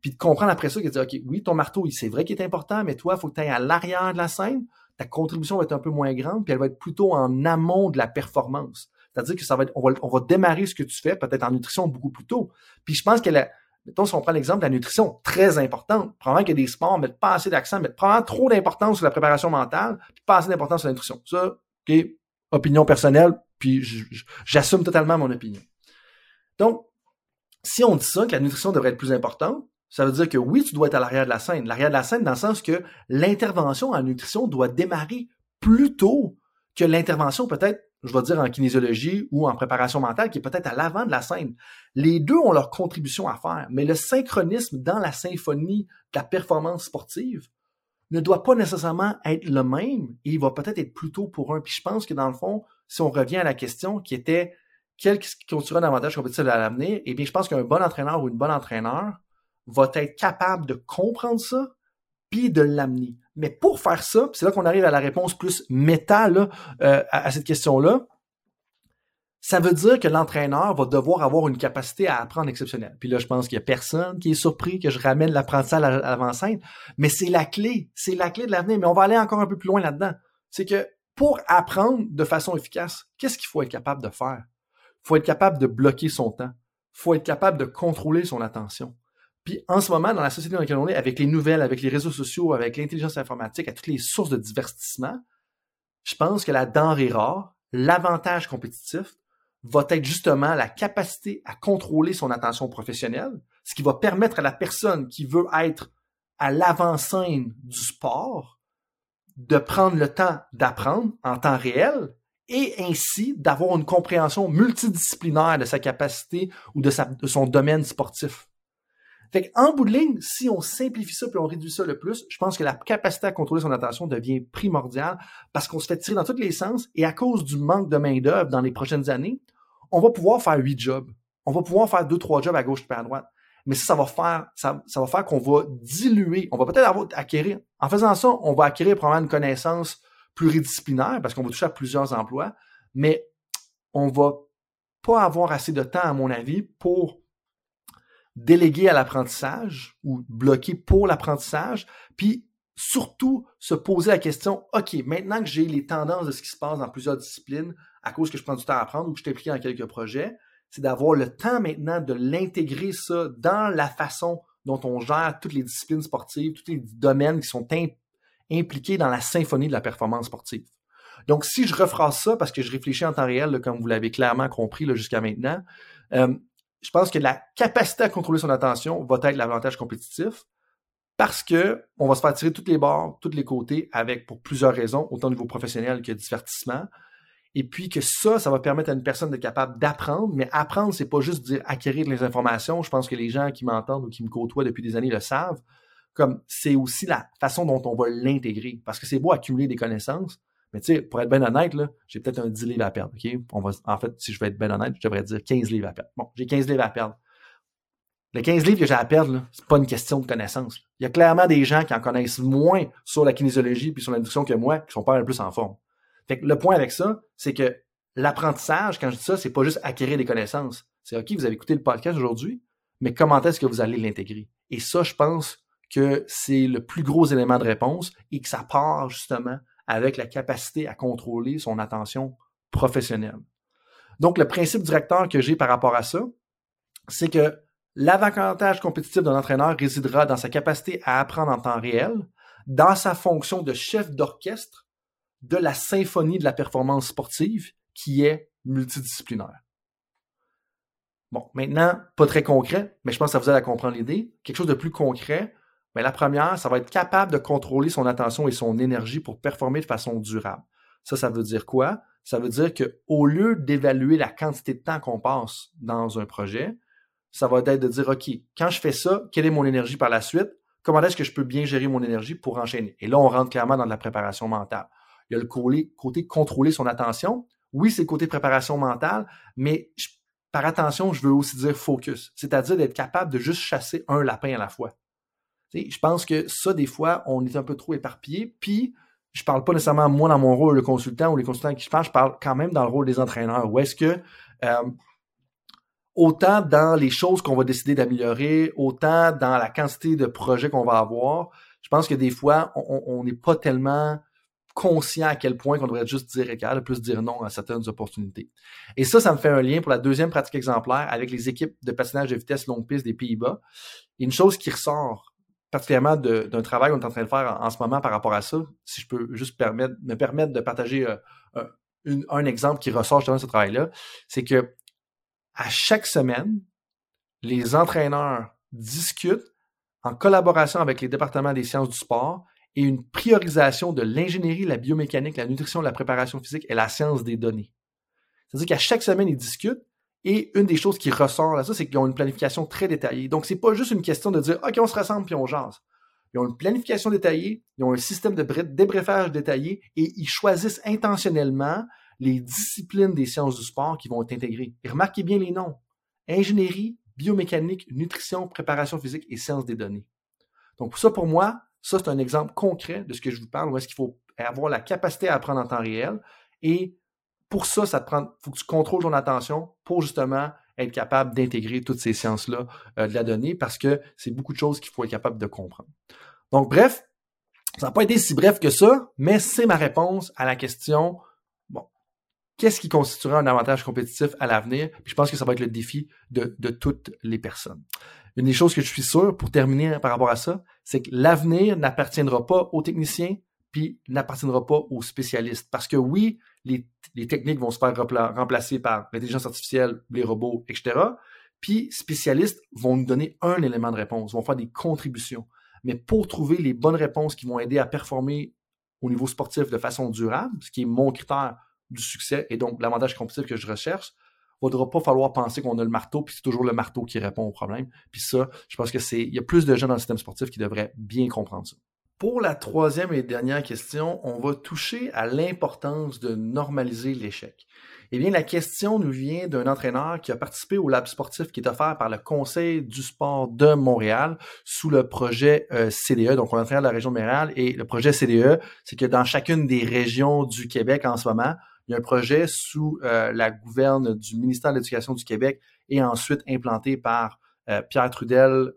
Puis de comprendre après ça que dire, OK, oui, ton marteau, c'est vrai qu'il est important, mais toi, il faut que tu ailles à l'arrière de la scène. ta contribution va être un peu moins grande, puis elle va être plutôt en amont de la performance. C'est-à-dire que ça va on va, on va démarrer ce que tu fais peut-être en nutrition beaucoup plus tôt. Puis je pense qu'elle a, mettons, si on prend l'exemple de la nutrition, très importante. Probablement qu'il y a des sports mettent pas assez d'accent, mettent probablement trop d'importance sur la préparation mentale, puis pas assez d'importance sur la nutrition. Ça, OK, opinion personnelle, puis j'assume totalement mon opinion. Donc, si on dit ça, que la nutrition devrait être plus importante, ça veut dire que oui, tu dois être à l'arrière de la scène. L'arrière de la scène dans le sens que l'intervention en nutrition doit démarrer plus tôt que l'intervention peut-être, je vais dire en kinésiologie ou en préparation mentale, qui est peut-être à l'avant de la scène. Les deux ont leur contribution à faire, mais le synchronisme dans la symphonie de la performance sportive ne doit pas nécessairement être le même et il va peut-être être plus tôt pour un. Puis je pense que dans le fond, si on revient à la question qui était quel constituera un avantage compétitif à l'avenir, eh bien, je pense qu'un bon entraîneur ou une bonne entraîneur va être capable de comprendre ça puis de l'amener. Mais pour faire ça, c'est là qu'on arrive à la réponse plus méta euh, à, cette question-là. Ça veut dire que l'entraîneur va devoir avoir une capacité à apprendre exceptionnelle. Puis là, je pense qu'il y a personne qui est surpris que je ramène l'apprentissage à l'avant-scène, mais c'est la clé, c'est la clé de l'avenir. Mais on va aller encore un peu plus loin là-dedans. C'est que pour apprendre de façon efficace, qu'est-ce qu'il faut être capable de faire? Il faut être capable de bloquer son temps. Il faut être capable de contrôler son attention. Puis en ce moment, dans la société dans laquelle on est, avec les nouvelles, avec les réseaux sociaux, avec l'intelligence informatique, à toutes les sources de divertissement, je pense que la denrée rare, l'avantage compétitif, va être justement la capacité à contrôler son attention professionnelle, ce qui va permettre à la personne qui veut être à l'avant-scène du sport de prendre le temps d'apprendre en temps réel et ainsi d'avoir une compréhension multidisciplinaire de sa capacité ou de, de son domaine sportif. Fait en bout de ligne, si on simplifie ça puis on réduit ça le plus, je pense que la capacité à contrôler son attention devient primordiale parce qu'on se fait tirer dans tous les sens et à cause du manque de main-d'œuvre dans les prochaines années, on va pouvoir faire huit jobs. On va pouvoir faire deux, trois jobs à gauche et à droite. Mais ça, ça va faire, ça, va faire qu'on va diluer. On va peut-être avoir acquérir. En faisant ça, on va acquérir probablement une connaissance pluridisciplinaire parce qu'on va toucher à plusieurs emplois, mais on va pas avoir assez de temps, à mon avis, pour déléguer à l'apprentissage ou bloquer pour l'apprentissage, puis surtout se poser la question, OK, maintenant que j'ai les tendances de ce qui se passe dans plusieurs disciplines, à cause que je prends du temps à apprendre ou que je suis impliqué dans quelques projets, c'est d'avoir le temps maintenant de l'intégrer ça dans la façon dont on gère toutes les disciplines sportives, tous les domaines qui sont impliqués dans la symphonie de la performance sportive. Donc, si je rephrase ça, parce que je réfléchis en temps réel, comme vous l'avez clairement compris jusqu'à maintenant, euh, je pense que la capacité à contrôler son attention va être l'avantage compétitif parce que on va se faire tirer toutes les bords, tous les côtés avec pour plusieurs raisons, autant au niveau professionnel que divertissement. Et puis que ça, ça va permettre à une personne d'être capable d'apprendre, mais apprendre, c'est pas juste dire acquérir les informations. Je pense que les gens qui m'entendent ou qui me côtoient depuis des années le savent. Comme c'est aussi la façon dont on va l'intégrer. Parce que c'est beau accumuler des connaissances, mais tu sais, pour être bien honnête, j'ai peut-être un 10 livres à perdre. On va, en fait, si je veux être bien honnête, je devrais dire 15 livres à perdre. Bon, j'ai 15 livres à perdre. Les 15 livres que j'ai à perdre, c'est pas une question de connaissance. Il y a clairement des gens qui en connaissent moins sur la kinésiologie puis sur l'induction que moi, qui sont pas le plus en forme. Fait que le point avec ça, c'est que l'apprentissage, quand je dis ça, c'est pas juste acquérir des connaissances. C'est OK, vous avez écouté le podcast aujourd'hui, mais comment est-ce que vous allez l'intégrer? Et ça, je pense que c'est le plus gros élément de réponse et que ça part justement avec la capacité à contrôler son attention professionnelle. Donc, le principe directeur que j'ai par rapport à ça, c'est que l'avantage compétitif d'un entraîneur résidera dans sa capacité à apprendre en temps réel, dans sa fonction de chef d'orchestre de la symphonie de la performance sportive qui est multidisciplinaire. Bon, maintenant, pas très concret, mais je pense que ça vous aide à comprendre l'idée. Quelque chose de plus concret, mais la première, ça va être capable de contrôler son attention et son énergie pour performer de façon durable. Ça, ça veut dire quoi? Ça veut dire qu'au lieu d'évaluer la quantité de temps qu'on passe dans un projet, ça va être de dire, OK, quand je fais ça, quelle est mon énergie par la suite? Comment est-ce que je peux bien gérer mon énergie pour enchaîner? Et là, on rentre clairement dans de la préparation mentale. Il y a le côté contrôler son attention. Oui, c'est le côté préparation mentale, mais par attention, je veux aussi dire focus, c'est-à-dire d'être capable de juste chasser un lapin à la fois je pense que ça, des fois, on est un peu trop éparpillé. Puis, je parle pas nécessairement moi dans mon rôle de consultant ou les consultants qui je je parle quand même dans le rôle des entraîneurs. Où est-ce que euh, autant dans les choses qu'on va décider d'améliorer, autant dans la quantité de projets qu'on va avoir, je pense que des fois, on n'est pas tellement conscient à quel point qu'on devrait juste dire égal, plus dire non à certaines opportunités. Et ça, ça me fait un lien pour la deuxième pratique exemplaire avec les équipes de patinage de vitesse longue piste des Pays-Bas. Une chose qui ressort particulièrement d'un travail qu'on est en train de faire en, ce moment par rapport à ça, si je peux juste me permettre de partager euh, un exemple qui ressort justement de ce travail-là, c'est que à chaque semaine, les entraîneurs discutent en collaboration avec les départements des sciences du sport et une priorisation de l'ingénierie, la biomécanique, la nutrition, la préparation physique et la science des données. C'est-à-dire qu'à chaque semaine, ils discutent et une des choses qui ressort là, ça, c'est qu'ils ont une planification très détaillée. Donc, c'est pas juste une question de dire, OK, on se rassemble puis on jase. Ils ont une planification détaillée, ils ont un système de débriefage détaillé et ils choisissent intentionnellement les disciplines des sciences du sport qui vont être intégrées. Et remarquez bien les noms. Ingénierie, biomécanique, nutrition, préparation physique et sciences des données. Donc, ça, pour moi, ça, c'est un exemple concret de ce que je vous parle, où est-ce qu'il faut avoir la capacité à apprendre en temps réel. Et pour ça, ça te prend, faut que tu contrôles ton attention pour justement être capable d'intégrer toutes ces sciences-là euh, de la donnée parce que c'est beaucoup de choses qu'il faut être capable de comprendre. Donc, bref, ça n'a pas été si bref que ça, mais c'est ma réponse à la question, bon, qu'est-ce qui constituera un avantage compétitif à l'avenir? je pense que ça va être le défi de, de toutes les personnes. Une des choses que je suis sûr, pour terminer par rapport à ça, c'est que l'avenir n'appartiendra pas aux techniciens, puis n'appartiendra pas aux spécialistes. Parce que oui, les, techniques vont se faire remplacer par l'intelligence artificielle, les robots, etc. Puis spécialistes vont nous donner un élément de réponse, vont faire des contributions. Mais pour trouver les bonnes réponses qui vont aider à performer au niveau sportif de façon durable, ce qui est mon critère du succès et donc l'avantage compétitif que je recherche, il ne faudra pas falloir penser qu'on a le marteau, puis c'est toujours le marteau qui répond au problème. Puis ça, je pense que c'est. Il y a plus de gens dans le système sportif qui devraient bien comprendre ça. Pour la troisième et dernière question, on va toucher à l'importance de normaliser l'échec. Eh bien, la question nous vient d'un entraîneur qui a participé au lab sportif qui est offert par le Conseil du sport de Montréal sous le projet euh, CDE. Donc, on entraîne la région de Montréal et le projet CDE, c'est que dans chacune des régions du Québec en ce moment, il y a un projet sous euh, la gouverne du ministère de l'Éducation du Québec et ensuite implanté par euh, Pierre Trudel,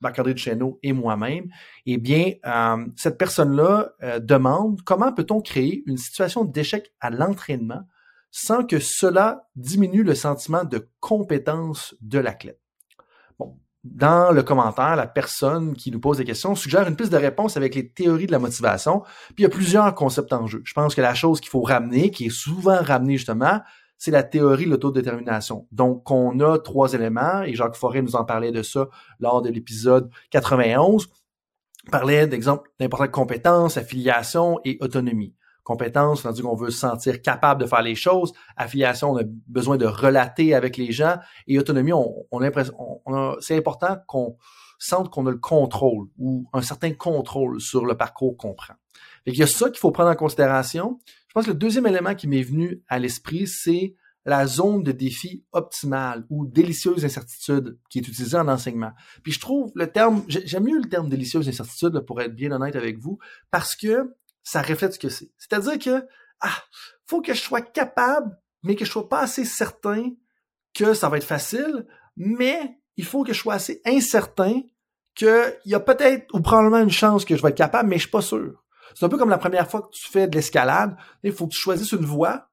Marc-André Duchesneau et moi-même, eh bien, euh, cette personne-là euh, demande comment peut-on créer une situation d'échec à l'entraînement sans que cela diminue le sentiment de compétence de l'athlète? Bon, dans le commentaire, la personne qui nous pose des questions suggère une piste de réponse avec les théories de la motivation. Puis il y a plusieurs concepts en jeu. Je pense que la chose qu'il faut ramener, qui est souvent ramenée justement, c'est la théorie de l'autodétermination. Donc, on a trois éléments, et Jacques Forêt nous en parlait de ça lors de l'épisode 91. Il parlait d'exemple d'importantes compétences, affiliation et autonomie. Compétence, cest à dire qu'on veut se sentir capable de faire les choses. Affiliation, on a besoin de relater avec les gens. Et autonomie, on, on c'est important qu'on sente qu'on a le contrôle ou un certain contrôle sur le parcours qu'on prend. Il y a ça qu'il faut prendre en considération. Je pense que le deuxième élément qui m'est venu à l'esprit, c'est la zone de défi optimale ou délicieuse incertitude qui est utilisée en enseignement. Puis je trouve le terme, j'aime mieux le terme délicieuse incertitude pour être bien honnête avec vous, parce que ça reflète ce que c'est. C'est-à-dire que ah, faut que je sois capable, mais que je sois pas assez certain que ça va être facile, mais il faut que je sois assez incertain qu'il y a peut-être ou probablement une chance que je vais être capable, mais je suis pas sûr. C'est un peu comme la première fois que tu fais de l'escalade. Il faut que tu choisisses une voie.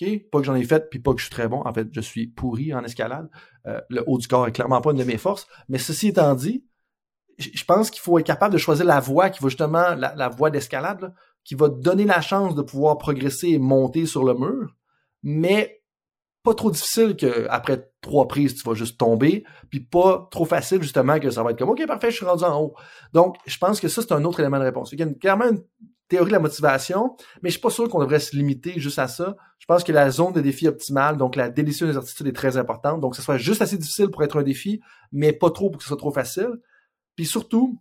ok? Pas que j'en ai fait, puis pas que je suis très bon. En fait, je suis pourri en escalade. Euh, le haut du corps est clairement pas une de mes forces. Mais ceci étant dit, je pense qu'il faut être capable de choisir la voie qui va justement, la, voie d'escalade, qui va te donner la chance de pouvoir progresser et monter sur le mur, mais pas trop difficile qu'après trois prises, tu vas juste tomber, puis pas trop facile justement que ça va être comme OK, parfait, je suis rendu en haut. Donc, je pense que ça, c'est un autre élément de réponse. Il y a clairement une théorie de la motivation, mais je suis pas sûr qu'on devrait se limiter juste à ça. Je pense que la zone de défi optimale, donc la délicieuse des est très importante. Donc, que ce soit juste assez difficile pour être un défi, mais pas trop pour que ce soit trop facile. Puis surtout,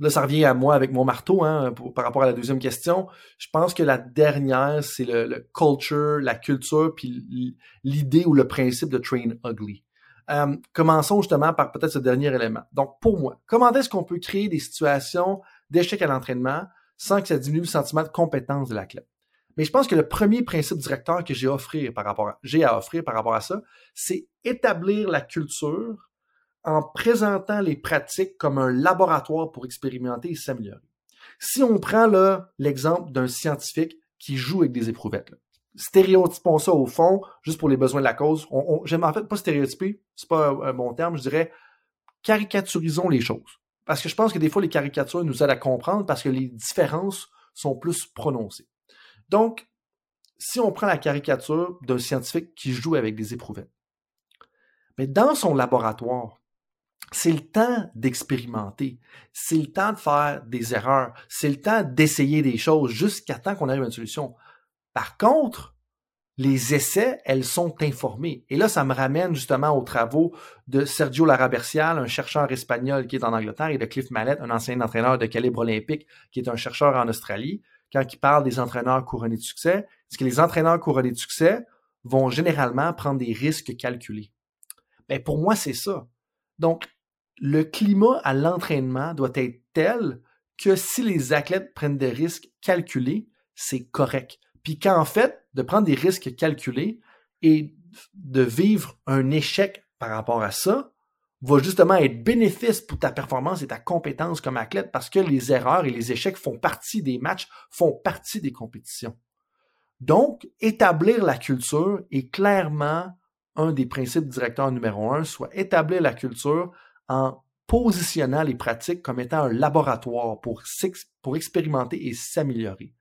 Là, ça revient à moi avec mon marteau hein, par rapport à la deuxième question. Je pense que la dernière, c'est le, culture, la culture, puis l'idée ou le principe de train ugly. Euh, commençons justement par peut-être ce dernier élément. Donc, pour moi, comment est-ce qu'on peut créer des situations d'échec à l'entraînement sans que ça diminue le sentiment de compétence de l'athlète? Mais je pense que le premier principe directeur que j'ai par rapport j'ai à offrir par rapport à ça, c'est établir la culture en présentant les pratiques comme un laboratoire pour expérimenter et s'améliorer. Si on prend l'exemple d'un scientifique qui joue avec des éprouvettes, stéréotypons ça au fond, juste pour les besoins de la cause. J'aime en fait pas stéréotyper, c'est pas un bon terme, je dirais caricaturisons les choses. Parce que je pense que des fois, les caricatures nous aident à comprendre parce que les différences sont plus prononcées. Donc, si on prend la caricature d'un scientifique qui joue avec des éprouvettes, mais dans son laboratoire, c'est le temps d'expérimenter, c'est le temps de faire des erreurs, c'est le temps d'essayer des choses jusqu'à temps qu'on arrive à une solution. Par contre, les essais, elles sont informées. Et là, ça me ramène justement aux travaux de Sergio Larabercial, un chercheur espagnol qui est en Angleterre, et de Cliff Mallet, un ancien entraîneur de calibre olympique, qui est un chercheur en Australie, quand il parle des entraîneurs couronnés de succès, c'est que les entraîneurs couronnés de succès vont généralement prendre des risques calculés. Mais ben, pour moi, c'est ça. Donc, le climat à l'entraînement doit être tel que si les athlètes prennent des risques calculés, c'est correct. Puis qu'en fait, de prendre des risques calculés et de vivre un échec par rapport à ça va justement être bénéfice pour ta performance et ta compétence comme athlète parce que les erreurs et les échecs font partie des matchs, font partie des compétitions. Donc, établir la culture est clairement un des principes directeurs numéro un, soit établir la culture en positionnant les pratiques comme étant un laboratoire pour, pour expérimenter et s'améliorer.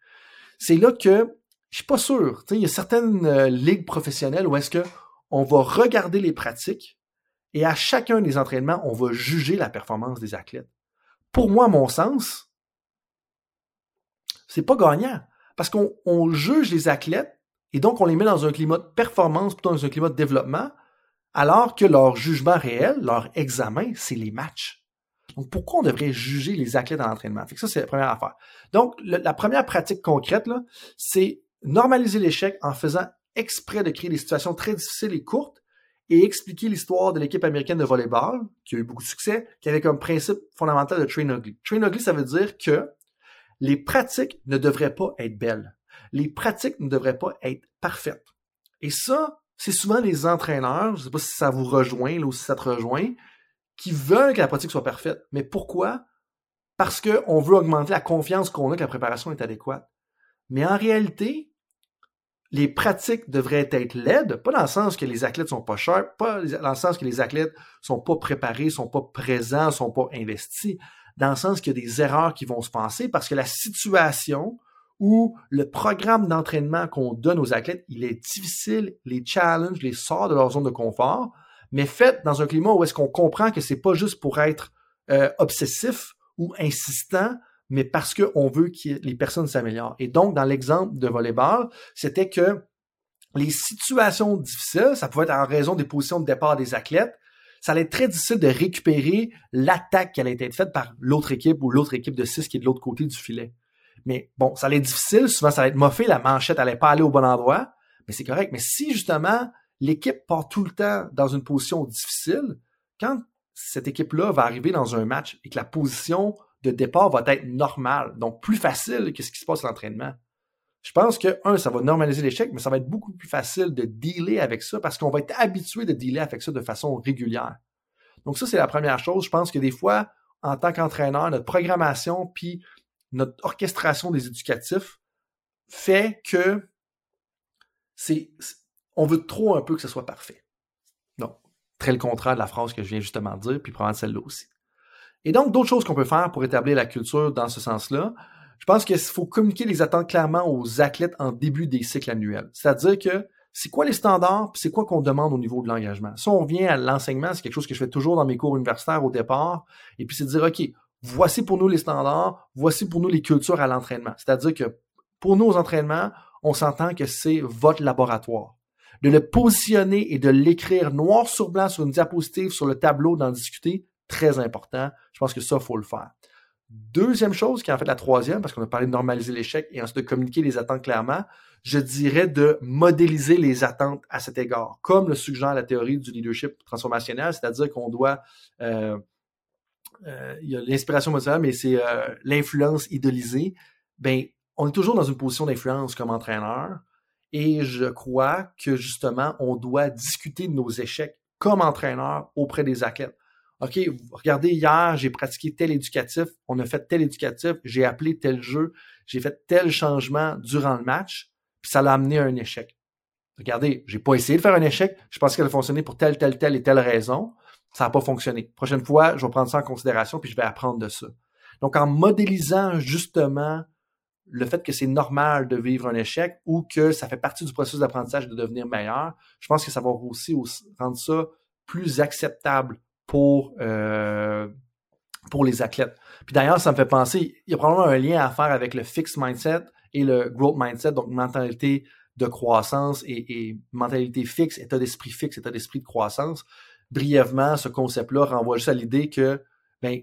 C'est là que je suis pas sûr. il y a certaines euh, ligues professionnelles où est-ce que on va regarder les pratiques et à chacun des entraînements, on va juger la performance des athlètes. Pour moi, à mon sens, c'est pas gagnant parce qu'on juge les athlètes et donc on les met dans un climat de performance plutôt dans un climat de développement, alors que leur jugement réel, leur examen, c'est les matchs. Donc, pourquoi on devrait juger les athlètes dans l'entraînement? ça, c'est la première affaire. Donc, la première pratique concrète, c'est normaliser l'échec en faisant exprès de créer des situations très difficiles et courtes et expliquer l'histoire de l'équipe américaine de volleyball, qui a eu beaucoup de succès, qui avait comme principe fondamental de train ugly. Train ugly, ça veut dire que les pratiques ne devraient pas être belles. Les pratiques ne devraient pas être parfaites. Et ça, c'est souvent les entraîneurs, je ne sais pas si ça vous rejoint ou si ça te rejoint, qui veulent que la pratique soit parfaite. Mais pourquoi? Parce qu'on veut augmenter la confiance qu'on a que la préparation est adéquate. Mais en réalité, les pratiques devraient être laides, pas dans le sens que les athlètes sont pas chers, pas dans le sens que les athlètes sont pas préparés, sont pas présents, sont pas investis, dans le sens qu'il y a des erreurs qui vont se passer parce que la situation ou le programme d'entraînement qu'on donne aux athlètes, il est difficile, les challenges, les sort de leur zone de confort, mais fait dans un climat où est-ce qu'on comprend que c'est pas juste pour être euh, obsessif ou insistant, mais parce qu'on veut que les personnes s'améliorent. Et donc, dans l'exemple de volleyball, c'était que les situations difficiles, ça pouvait être en raison des positions de départ des athlètes, ça allait être très difficile de récupérer l'attaque qui allait être faite par l'autre équipe ou l'autre équipe de 6 qui est de l'autre côté du filet. Mais bon, ça allait être difficile, souvent ça allait être moffé, la manchette allait pas aller au bon endroit, mais c'est correct. Mais si justement l'équipe part tout le temps dans une position difficile, quand cette équipe-là va arriver dans un match et que la position de départ va être normal, donc plus facile que ce qui se passe à l'entraînement. Je pense que, un, ça va normaliser l'échec, mais ça va être beaucoup plus facile de dealer avec ça parce qu'on va être habitué de dealer avec ça de façon régulière. Donc ça, c'est la première chose. Je pense que des fois, en tant qu'entraîneur, notre programmation puis notre orchestration des éducatifs fait que c'est, on veut trop un peu que ce soit parfait. Donc, très le contraire de la phrase que je viens justement de dire, puis prendre celle-là aussi. Et donc, d'autres choses qu'on peut faire pour établir la culture dans ce sens-là, je pense qu'il faut communiquer les attentes clairement aux athlètes en début des cycles annuels. C'est-à-dire que c'est quoi les standards, puis c'est quoi qu'on demande au niveau de l'engagement? Si on vient à l'enseignement, c'est quelque chose que je fais toujours dans mes cours universitaires au départ, et puis c'est de dire, OK, voici pour nous les standards, voici pour nous les cultures à l'entraînement. C'est-à-dire que pour nous aux entraînements, on s'entend que c'est votre laboratoire. De le positionner et de l'écrire noir sur blanc sur une diapositive, sur le tableau, d'en discuter, très important. Je pense que ça, faut le faire. Deuxième chose, qui est en fait la troisième, parce qu'on a parlé de normaliser l'échec et ensuite de communiquer les attentes clairement, je dirais de modéliser les attentes à cet égard, comme le suggère la théorie du leadership transformationnel, c'est-à-dire qu'on doit, euh, il y a l'inspiration mais c'est euh, l'influence idolisée. Ben, on est toujours dans une position d'influence comme entraîneur, et je crois que justement, on doit discuter de nos échecs comme entraîneur auprès des athlètes. OK, regardez, hier, j'ai pratiqué tel éducatif, on a fait tel éducatif, j'ai appelé tel jeu, j'ai fait tel changement durant le match, puis ça l'a amené à un échec. Regardez, j'ai pas essayé de faire un échec, je pense qu'elle a fonctionné pour telle, telle, telle et telle raison. Ça n'a pas fonctionné. Prochaine fois, je vais prendre ça en considération, puis je vais apprendre de ça. Donc, en modélisant justement le fait que c'est normal de vivre un échec ou que ça fait partie du processus d'apprentissage de devenir meilleur, je pense que ça va aussi, rendre ça plus acceptable pour, euh, pour les athlètes. Puis d'ailleurs, ça me fait penser, il y a probablement un lien à faire avec le fixed mindset et le growth mindset, donc mentalité de croissance et, et mentalité fixe, état d'esprit fixe, état d'esprit de croissance. Brièvement, ce concept-là renvoie juste à l'idée que ben,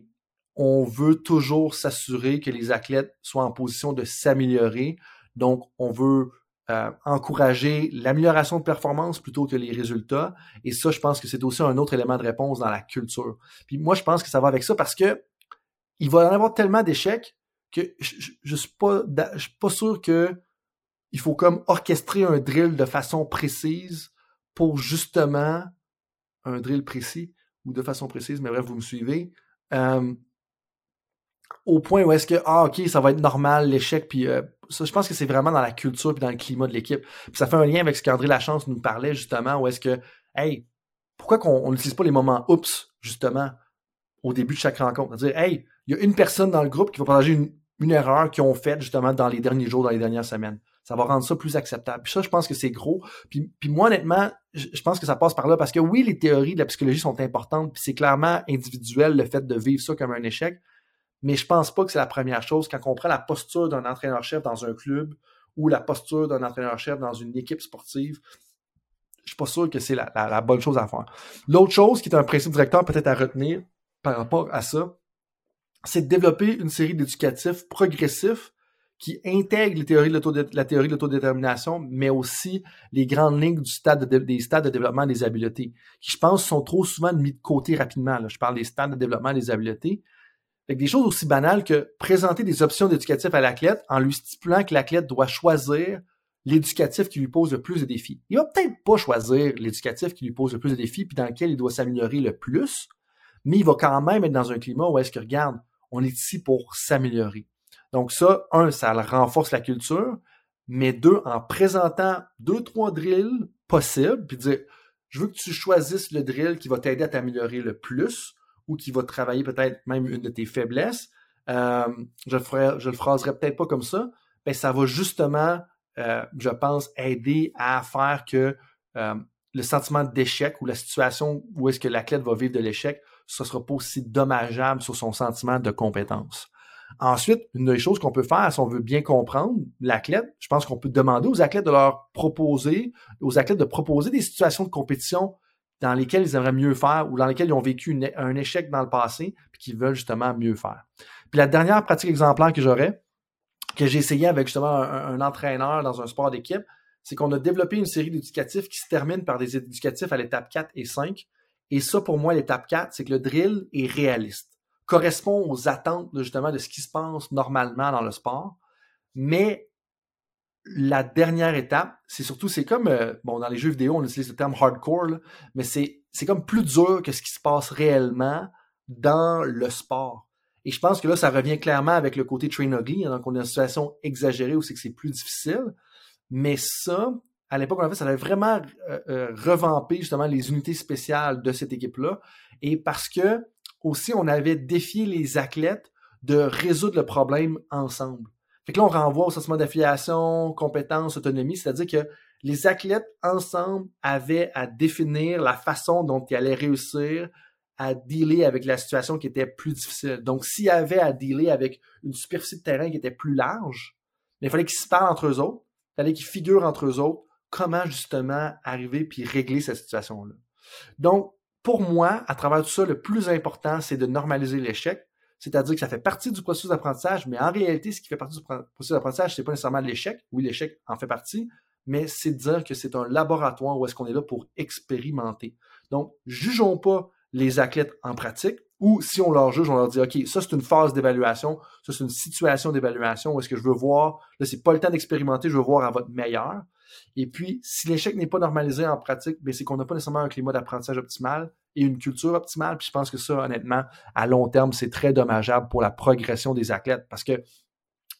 on veut toujours s'assurer que les athlètes soient en position de s'améliorer. Donc, on veut euh, encourager l'amélioration de performance plutôt que les résultats. Et ça, je pense que c'est aussi un autre élément de réponse dans la culture. Puis moi, je pense que ça va avec ça parce que il va y en avoir tellement d'échecs que je, je, suis pas, je suis pas sûr que il faut comme orchestrer un drill de façon précise pour justement un drill précis ou de façon précise, mais bref, vous me suivez. Euh, au point où est-ce que, ah, ok, ça va être normal, l'échec, puis euh, ça, je pense que c'est vraiment dans la culture puis dans le climat de l'équipe. Puis ça fait un lien avec ce qu'André Lachance nous parlait justement, où est-ce que, hey, pourquoi qu'on n'utilise pas les moments oups, justement, au début de chaque rencontre? C'est-à-dire, hey, il y a une personne dans le groupe qui va partager une, une erreur qu'ils ont faite justement dans les derniers jours, dans les dernières semaines. Ça va rendre ça plus acceptable. Puis ça, je pense que c'est gros. Puis, puis moi, honnêtement, je pense que ça passe par là parce que oui, les théories de la psychologie sont importantes, puis c'est clairement individuel le fait de vivre ça comme un échec mais je pense pas que c'est la première chose quand on prend la posture d'un entraîneur-chef dans un club ou la posture d'un entraîneur-chef dans une équipe sportive. Je suis pas sûr que c'est la, bonne chose à faire. L'autre chose qui est un principe directeur peut-être à retenir par rapport à ça, c'est de développer une série d'éducatifs progressifs qui de la théorie de l'autodétermination, mais aussi les grandes lignes des stades de développement des habiletés, qui, je pense, sont trop souvent mis de côté rapidement. Je parle des stades de développement des habiletés, avec des choses aussi banales que présenter des options d'éducatif à l'athlète en lui stipulant que l'athlète doit choisir l'éducatif qui lui pose le plus de défis. Il va peut-être pas choisir l'éducatif qui lui pose le plus de défis puis dans lequel il doit s'améliorer le plus, mais il va quand même être dans un climat où est-ce que regarde, on est ici pour s'améliorer. Donc ça, un, ça renforce la culture, mais deux, en présentant deux, trois drills possibles, puis dire, je veux que tu choisisses le drill qui va t'aider à t'améliorer le plus, ou qui va travailler peut-être même une de tes faiblesses, euh, je le ferai, je le phraserai peut-être pas comme ça, mais ça va justement, euh, je pense, aider à faire que euh, le sentiment d'échec ou la situation où est-ce que l'athlète va vivre de l'échec, ce sera pas aussi dommageable sur son sentiment de compétence. Ensuite, une des choses qu'on peut faire, si on veut bien comprendre l'athlète, je pense qu'on peut demander aux athlètes de leur proposer, aux athlètes de proposer des situations de compétition dans lesquels ils aimeraient mieux faire ou dans lesquels ils ont vécu un échec dans le passé puis qu'ils veulent justement mieux faire. Puis la dernière pratique exemplaire que j'aurais, que j'ai essayé avec justement un, entraîneur dans un sport d'équipe, c'est qu'on a développé une série d'éducatifs qui se terminent par des éducatifs à l'étape 4 et 5. Et ça, pour moi, l'étape 4, c'est que le drill est réaliste, correspond aux attentes justement de ce qui se passe normalement dans le sport, mais la dernière étape, c'est surtout, c'est comme, euh, bon, dans les jeux vidéo, on utilise le terme hardcore, mais c'est, comme plus dur que ce qui se passe réellement dans le sport. Et je pense que là, ça revient clairement avec le côté train ugly, hein, donc on a une situation exagérée où c'est que c'est plus difficile. Mais ça, à l'époque, on a fait, ça avait vraiment euh, euh, revampé justement les unités spéciales de cette équipe-là. Et parce que aussi, on avait défié les athlètes de résoudre le problème ensemble. Fait que là, on renvoie au sentiment d'affiliation, compétence, autonomie, c'est-à-dire que les athlètes ensemble avaient à définir la façon dont ils allaient réussir à dealer avec la situation qui était plus difficile. Donc, s'il y avait à dealer avec une superficie de terrain qui était plus large, il fallait qu'ils se parlent entre eux autres, il fallait qu'ils figurent entre eux autres comment justement arriver puis régler cette situation-là. Donc, pour moi, à travers tout ça, le plus important, c'est de normaliser l'échec, c'est-à-dire que ça fait partie du processus d'apprentissage, mais en réalité, ce qui fait partie du processus d'apprentissage, c'est pas nécessairement l'échec. Oui, l'échec en fait partie, mais c'est de dire que c'est un laboratoire où est-ce qu'on est là pour expérimenter. Donc, jugeons pas les athlètes en pratique, ou si on leur juge, on leur dit, OK, ça c'est une phase d'évaluation, ça c'est une situation d'évaluation où est-ce que je veux voir, là c'est pas le temps d'expérimenter, je veux voir à votre meilleur. Et puis, si l'échec n'est pas normalisé en pratique, ben, c'est qu'on n'a pas nécessairement un climat d'apprentissage optimal et une culture optimale. Puis je pense que ça, honnêtement, à long terme, c'est très dommageable pour la progression des athlètes parce que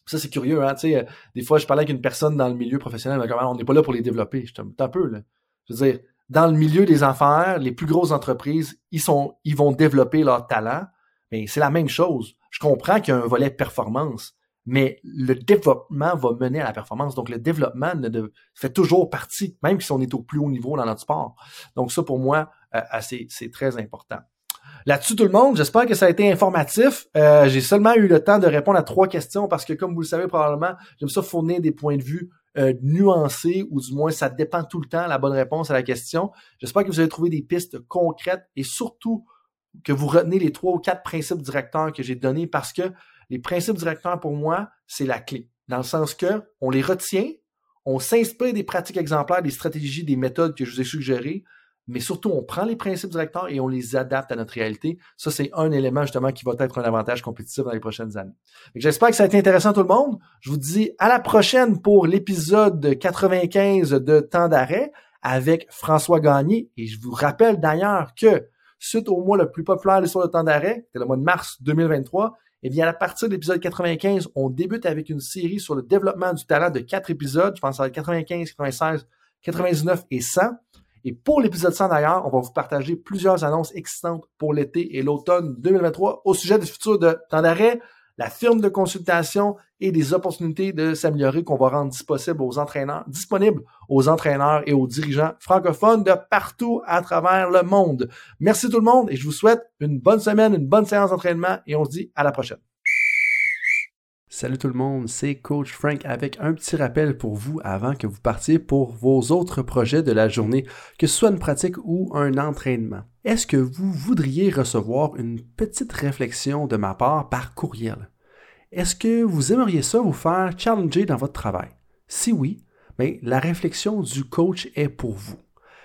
ça, c'est curieux, hein, tu sais, des fois, je parlais avec une personne dans le milieu professionnel, ah, on n'est pas là pour les développer. Je un peu, là. Je veux dire, dans le milieu des affaires, les plus grosses entreprises, ils sont, ils vont développer leur talent, mais c'est la même chose. Je comprends qu'il y a un volet performance, mais le développement va mener à la performance. Donc, le développement ne fait toujours partie, même si on est au plus haut niveau dans notre sport. Donc, ça, pour moi, euh, c'est très important. Là-dessus, tout le monde, j'espère que ça a été informatif. Euh, j'ai seulement eu le temps de répondre à trois questions parce que, comme vous le savez probablement, j'aime ça fournir des points de vue euh, nuancés ou du moins ça dépend tout le temps la bonne réponse à la question. J'espère que vous avez trouvé des pistes concrètes et surtout que vous retenez les trois ou quatre principes directeurs que j'ai donnés parce que les principes directeurs pour moi, c'est la clé. Dans le sens que on les retient, on s'inspire des pratiques exemplaires, des stratégies, des méthodes que je vous ai suggérées, mais surtout, on prend les principes directeurs et on les adapte à notre réalité. Ça, c'est un élément justement qui va être un avantage compétitif dans les prochaines années. J'espère que ça a été intéressant tout le monde. Je vous dis à la prochaine pour l'épisode 95 de Temps d'arrêt avec François Gagné. Et je vous rappelle d'ailleurs que suite au mois le plus populaire de l'histoire de Temps d'arrêt, c'est le mois de mars 2023, eh bien, à partir de l'épisode 95, on débute avec une série sur le développement du talent de quatre épisodes. Je pense à 95, 96, 99 et 100. Et pour l'épisode 100 d'ailleurs, on va vous partager plusieurs annonces excitantes pour l'été et l'automne 2023 au sujet du futur de temps la firme de consultation et des opportunités de s'améliorer qu'on va rendre disponibles aux entraîneurs, aux entraîneurs et aux dirigeants francophones de partout à travers le monde. Merci tout le monde et je vous souhaite une bonne semaine, une bonne séance d'entraînement et on se dit à la prochaine. Salut tout le monde, c'est Coach Frank avec un petit rappel pour vous avant que vous partiez pour vos autres projets de la journée, que ce soit une pratique ou un entraînement. Est-ce que vous voudriez recevoir une petite réflexion de ma part par courriel? Est-ce que vous aimeriez ça vous faire challenger dans votre travail? Si oui, bien, la réflexion du coach est pour vous.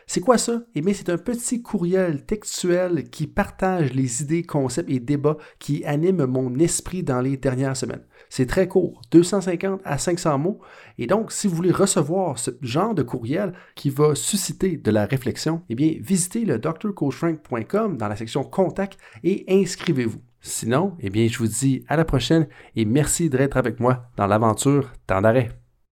C'est quoi ça? Eh bien, c'est un petit courriel textuel qui partage les idées, concepts et débats qui animent mon esprit dans les dernières semaines. C'est très court, 250 à 500 mots. Et donc, si vous voulez recevoir ce genre de courriel qui va susciter de la réflexion, eh bien, visitez le drcoachfrank.com dans la section Contact et inscrivez-vous. Sinon, eh bien, je vous dis à la prochaine et merci d'être avec moi dans l'aventure Temps d'arrêt.